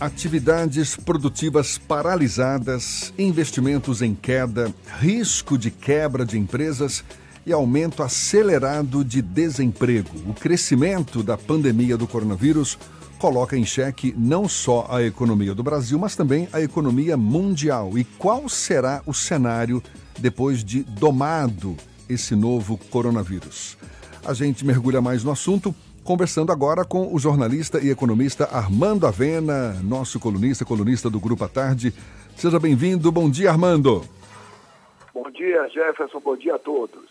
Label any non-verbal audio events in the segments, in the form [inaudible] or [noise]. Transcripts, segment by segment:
Atividades produtivas paralisadas, investimentos em queda, risco de quebra de empresas e aumento acelerado de desemprego. O crescimento da pandemia do coronavírus coloca em xeque não só a economia do Brasil, mas também a economia mundial. E qual será o cenário depois de domado esse novo coronavírus? A gente mergulha mais no assunto conversando agora com o jornalista e economista Armando Avena, nosso colunista, colunista do Grupo à Tarde. Seja bem-vindo. Bom dia, Armando. Bom dia, Jefferson. Bom dia a todos.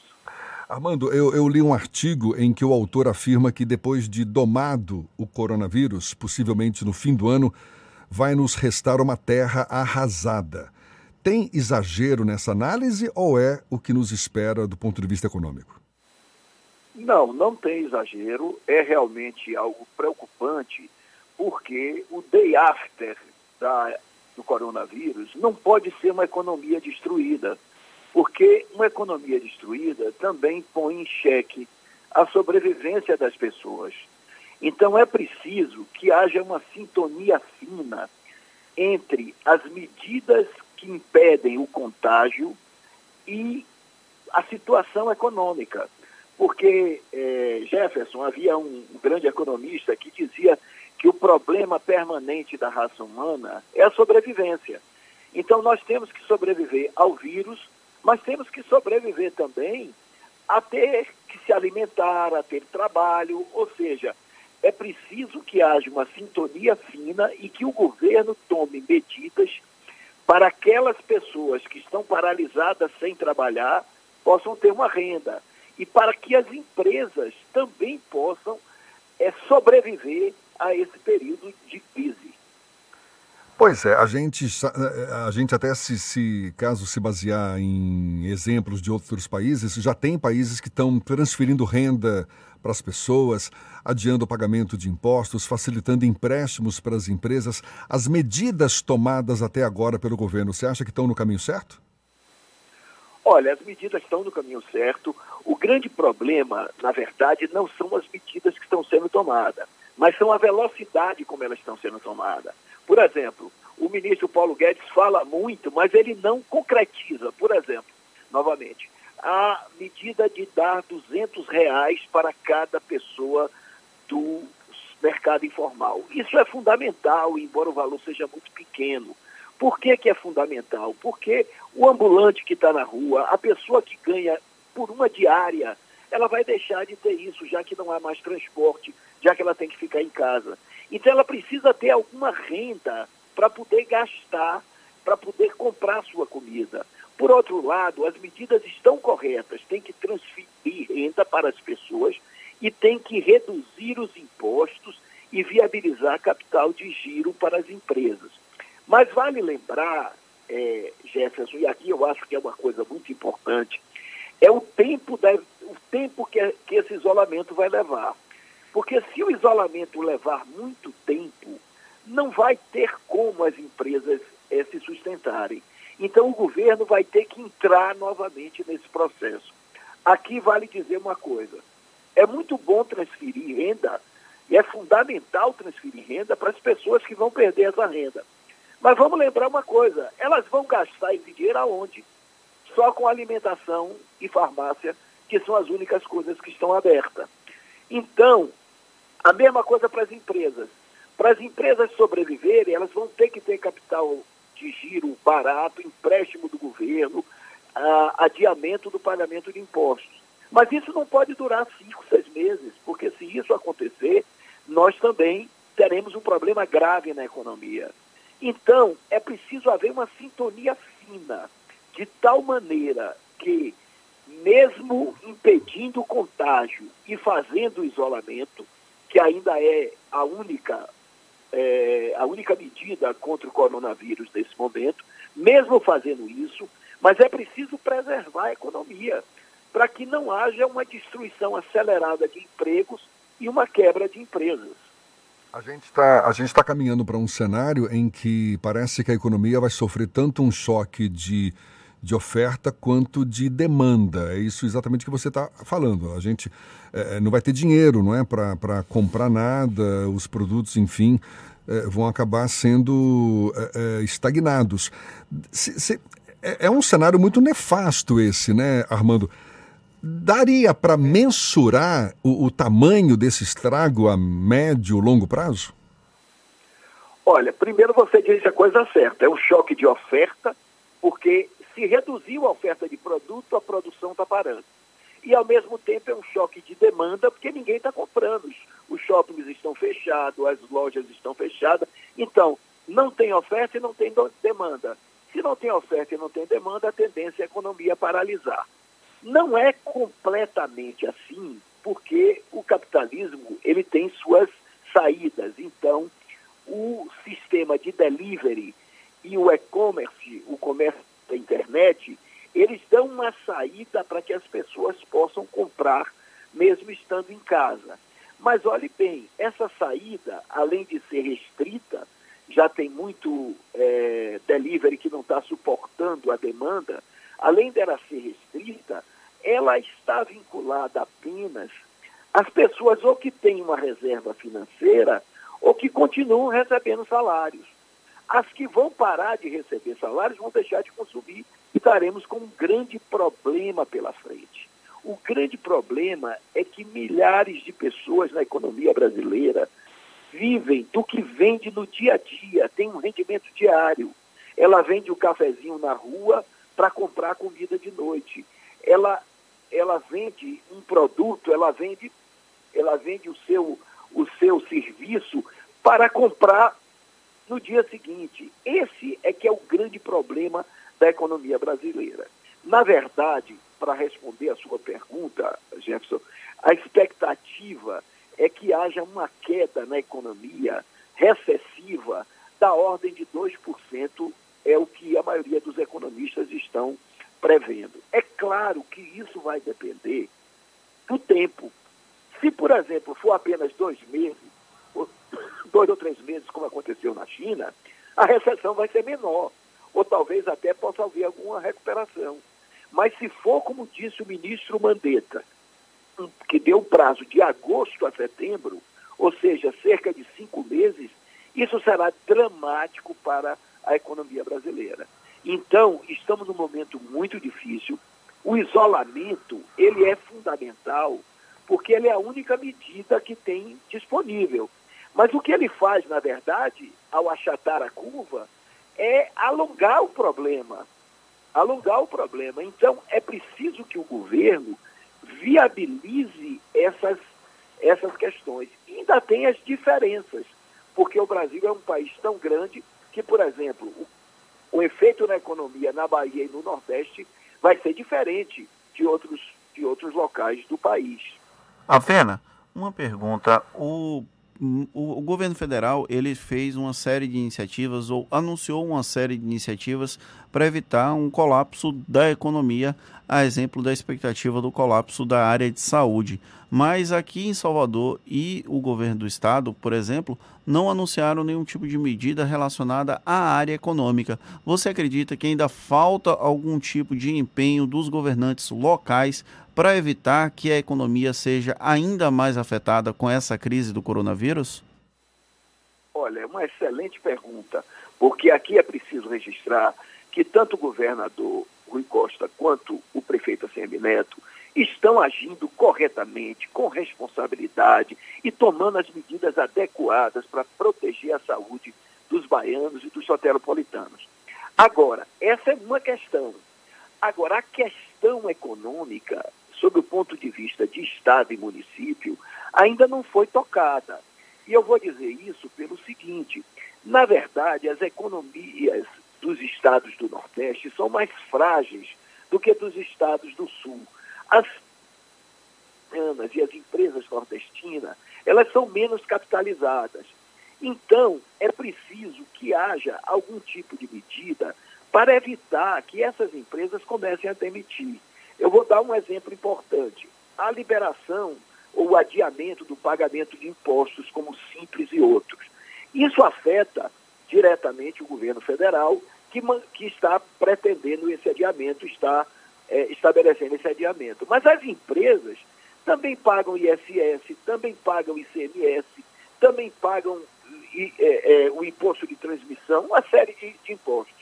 Armando, eu, eu, li um artigo em que o autor afirma que depois de domado o coronavírus, possivelmente no fim do ano, vai nos restar uma terra arrasada. Tem exagero nessa análise ou é o que nos espera do ponto de vista econômico? Não, não tem exagero. É realmente algo preocupante, porque o day after da, do coronavírus não pode ser uma economia destruída porque uma economia destruída também põe em xeque a sobrevivência das pessoas. Então é preciso que haja uma sintonia fina entre as medidas que impedem o contágio e a situação econômica. Porque, é, Jefferson, havia um, grande economista que dizia que o problema permanente da raça humana é a sobrevivência. Então, nós temos que sobreviver ao vírus mas temos que sobreviver também a ter que se alimentar, a ter trabalho, ou seja, é preciso que haja uma sintonia fina e que o governo tome medidas para aquelas pessoas que estão paralisadas sem trabalhar possam ter uma renda e para que as empresas também possam é, sobreviver a esse período de crise. Pois é, a gente, a gente até se, se, caso se basear em exemplos de outros países, já tem países que estão transferindo renda para as pessoas, adiando o pagamento de impostos, facilitando empréstimos para as empresas. As medidas tomadas até agora pelo governo, você acha que estão no caminho certo? Olha, as medidas estão no caminho certo. O grande problema, na verdade, não são as medidas que estão sendo tomadas, mas são a velocidade como elas estão sendo tomadas. Por exemplo, o ministro Paulo Guedes fala muito, mas ele não concretiza. Por exemplo, novamente, a medida de dar 200 reais para cada pessoa do mercado informal. Isso é fundamental, embora o valor seja muito pequeno. Por que, que é fundamental? Porque o ambulante que está na rua, a pessoa que ganha por uma diária, ela vai deixar de ter isso, já que não há mais transporte, já que ela tem que ficar em casa. Então ela precisa ter alguma renda para poder gastar, para poder comprar sua comida. Por outro lado, as medidas estão corretas, tem que transferir renda para as pessoas e tem que reduzir os impostos e viabilizar capital de giro para as empresas. Mas vale lembrar, é, Jefferson, e aqui eu acho que é uma coisa muito importante, é o tempo, da, o tempo que, que esse isolamento vai levar. Porque se o isolamento levar muito tempo, não vai ter como as empresas é, se sustentarem. Então o governo vai ter que entrar novamente nesse processo. Aqui vale dizer uma coisa: é muito bom transferir renda, e é fundamental transferir renda para as pessoas que vão perder essa renda. Mas vamos lembrar uma coisa: elas vão gastar esse dinheiro aonde? Só com alimentação e farmácia, que são as únicas coisas que estão abertas. Então, a mesma coisa para as empresas. Para as empresas sobreviverem, elas vão ter que ter capital de giro barato, empréstimo do governo, adiamento do pagamento de impostos. Mas isso não pode durar cinco, seis meses, porque se isso acontecer, nós também teremos um problema grave na economia. Então, é preciso haver uma sintonia fina, de tal maneira que, mesmo impedindo o contágio e fazendo o isolamento, que ainda é a única, é, a única medida contra o coronavírus nesse momento, mesmo fazendo isso, mas é preciso preservar a economia para que não haja uma destruição acelerada de empregos e uma quebra de empresas. A gente está tá caminhando para um cenário em que parece que a economia vai sofrer tanto um choque de de oferta quanto de demanda. É isso exatamente que você está falando. A gente é, é, não vai ter dinheiro, não é, para comprar nada, os produtos, enfim, é, vão acabar sendo é, estagnados. Se, se, é, é um cenário muito nefasto esse, né, Armando? Daria para mensurar o, o, tamanho desse estrago a médio, longo prazo? Olha, primeiro você disse a coisa certa, é um choque de oferta, porque se reduziu a oferta de produto, a produção está parando. E ao mesmo tempo é um choque de demanda, porque ninguém está comprando. Os shoppings estão fechados, as lojas estão fechadas. Então, não tem oferta e não tem demanda. Se não tem oferta e não tem demanda, a tendência é a economia paralisar. Não é completamente assim, porque o capitalismo ele tem suas saídas. Então, o sistema de delivery e o e-commerce, o comércio da internet, eles dão uma saída para que as pessoas possam comprar mesmo estando em casa. Mas olhe bem, essa saída, além de ser restrita, já tem muito é, delivery que não está suportando a demanda, além dela ser restrita, ela está vinculada apenas às pessoas ou que têm uma reserva financeira ou que continuam recebendo salários. As que vão parar de receber salários vão deixar de consumir e estaremos com um grande problema pela frente. O grande problema é que milhares de pessoas na economia brasileira vivem do que vende no dia a dia, tem um rendimento diário. Ela vende o cafezinho na rua para comprar comida de noite. Ela ela vende um produto, ela vende, ela vende o seu, o seu serviço para comprar no dia seguinte. Esse é que é o grande problema da economia brasileira. Na verdade, para responder a sua pergunta, Jefferson, a expectativa é que haja uma queda na economia recessiva da ordem de 2%, é o que a maioria dos economistas estão prevendo. É claro que isso vai depender do tempo. Se, por exemplo, for apenas dois meses, [coughs] dois ou três meses, como aconteceu na China, a recessão vai ser menor, ou talvez até possa haver alguma recuperação. Mas se for, como disse o ministro Mandetta, que deu prazo de agosto a setembro, ou seja, cerca de cinco meses, isso será dramático para a economia brasileira. Então, estamos num momento muito difícil. O isolamento, ele é fundamental, porque ele é a única medida que tem disponível. Mas o que ele faz, na verdade, ao achatar a curva, é alongar o problema. Alongar o problema. Então, é preciso que o governo viabilize essas, essas questões. E ainda tem as diferenças, porque o Brasil é um país tão grande que, por exemplo, o o efeito na economia na Bahia e no Nordeste vai ser diferente de outros, de outros locais do país. Avena, uma pergunta. O, o, o, governo federal ele fez uma série de iniciativas ou anunciou uma série de iniciativas para evitar um colapso da economia, a exemplo da expectativa do colapso da área de saúde. Mas aqui em Salvador e o governo do estado, por exemplo, não anunciaram nenhum tipo de medida relacionada à área econômica. Você acredita que ainda falta algum tipo de empenho dos governantes locais para evitar que a economia seja ainda mais afetada com essa crise do coronavírus? Olha, é uma excelente pergunta, porque aqui é preciso registrar que tanto o governador Rui Costa quanto o prefeito ACM Neto estão agindo corretamente, com responsabilidade e tomando as medidas adequadas para proteger a saúde dos baianos e dos soteropolitanos. Agora, essa é uma questão. Agora, a questão econômica, sob o ponto de vista de Estado e município, ainda não foi tocada. E eu vou dizer isso pelo seguinte: na verdade, as economias dos estados do Nordeste são mais frágeis do que dos estados do Sul. As e as empresas nordestinas, elas são menos capitalizadas. Então, é preciso que haja algum tipo de medida para evitar que essas empresas comecem a demitir. Eu vou dar um exemplo importante. A liberação ou o adiamento do pagamento de impostos, como Simples e outros. Isso afeta diretamente o governo federal, que, que está pretendendo esse adiamento, está é, estabelecendo esse adiamento. Mas as empresas também pagam ISS, também pagam ICMS, também pagam é, é, o imposto de transmissão, uma série de, de impostos.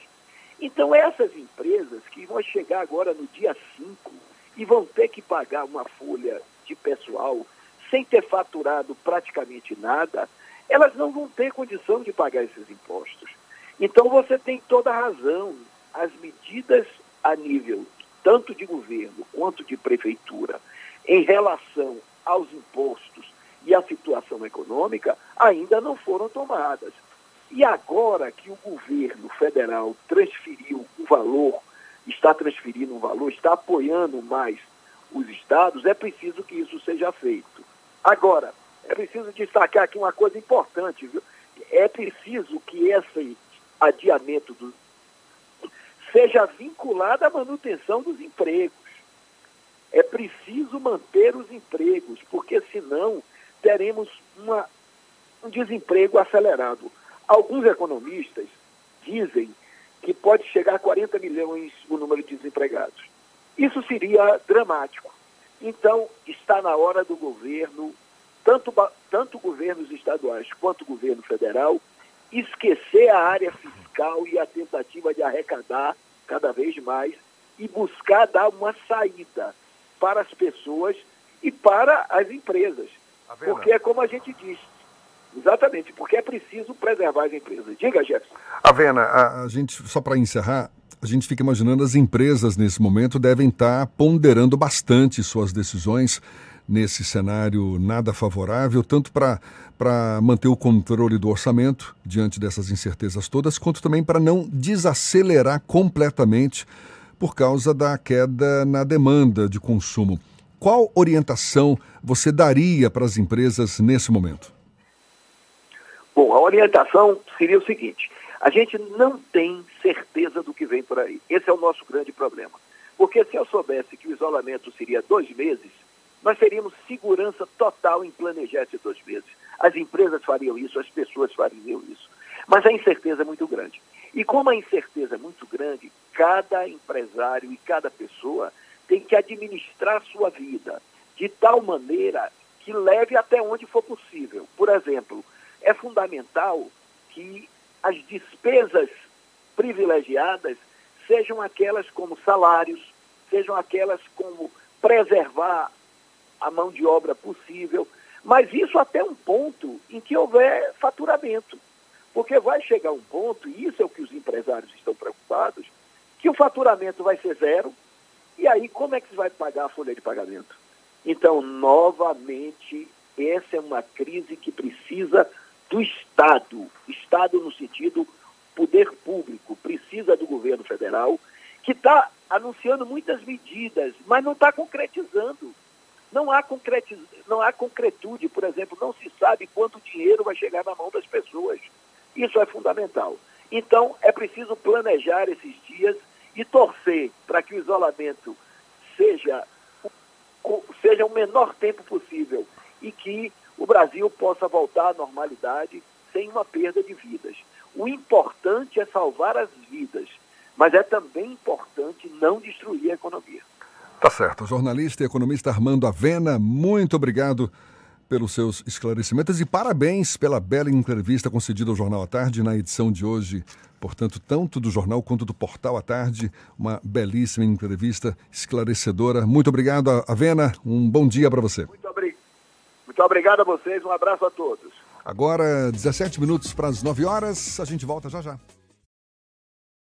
Então, essas empresas que vão chegar agora no dia 5 e vão ter que pagar uma folha de pessoal sem ter faturado praticamente nada, elas não vão ter condição de pagar esses impostos. Então, você tem toda a razão. As medidas a nível tanto de governo quanto de prefeitura em relação aos impostos e à situação econômica ainda não foram tomadas. E agora que o governo federal transferiu o valor, está transferindo um valor, está apoiando mais os estados, é preciso que isso seja feito. Agora, é preciso destacar aqui uma coisa importante, viu? É preciso que esse adiamento do seja vinculado à manutenção dos empregos. É preciso manter os empregos, porque senão teremos uma, um desemprego acelerado. Alguns economistas dizem que pode chegar a 40 milhões o número de desempregados. Isso seria dramático. Então, está na hora do governo, tanto, tanto governos estaduais quanto governo federal, esquecer a área fiscal e a tentativa de arrecadar cada vez mais e buscar dar uma saída para as pessoas e para as empresas. Porque é como a gente diz, Exatamente, porque é preciso preservar as empresas. Diga, Jefferson. Avena, a, a gente, só para encerrar, a gente fica imaginando as empresas nesse momento devem estar ponderando bastante suas decisões nesse cenário nada favorável, tanto para manter o controle do orçamento diante dessas incertezas todas, quanto também para não desacelerar completamente por causa da queda na demanda de consumo. Qual orientação você daria para as empresas nesse momento? Bom, a orientação seria o seguinte: a gente não tem certeza do que vem por aí. Esse é o nosso grande problema. Porque se eu soubesse que o isolamento seria dois meses, nós teríamos segurança total em planejar esses dois meses. As empresas fariam isso, as pessoas fariam isso. Mas a incerteza é muito grande. E como a incerteza é muito grande, cada empresário e cada pessoa tem que administrar sua vida de tal maneira que leve até onde for possível. Por exemplo, é fundamental que as despesas privilegiadas sejam aquelas como salários, sejam aquelas como preservar a mão de obra possível, mas isso até um ponto em que houver faturamento. Porque vai chegar um ponto, e isso é o que os empresários estão preocupados, que o faturamento vai ser zero, e aí como é que se vai pagar a folha de pagamento? Então, novamente, essa é uma crise que precisa do Estado, Estado no sentido poder público, precisa do governo federal, que está anunciando muitas medidas, mas não está concretizando. Não há, concretiz... não há concretude, por exemplo, não se sabe quanto dinheiro vai chegar na mão das pessoas. Isso é fundamental. Então, é preciso planejar esses dias e torcer para que o isolamento seja, seja o menor tempo possível e que o Brasil possa voltar à normalidade sem uma perda de vidas. O importante é salvar as vidas, mas é também importante não destruir a economia. Tá certo. Jornalista e economista Armando Avena, muito obrigado pelos seus esclarecimentos e parabéns pela bela entrevista concedida ao Jornal à Tarde na edição de hoje. Portanto, tanto do jornal quanto do Portal à Tarde, uma belíssima entrevista esclarecedora. Muito obrigado, Avena. Um bom dia para você. Muito, obri... Muito obrigado a vocês. Um abraço a todos. Agora, 17 minutos para as 9 horas. A gente volta já já.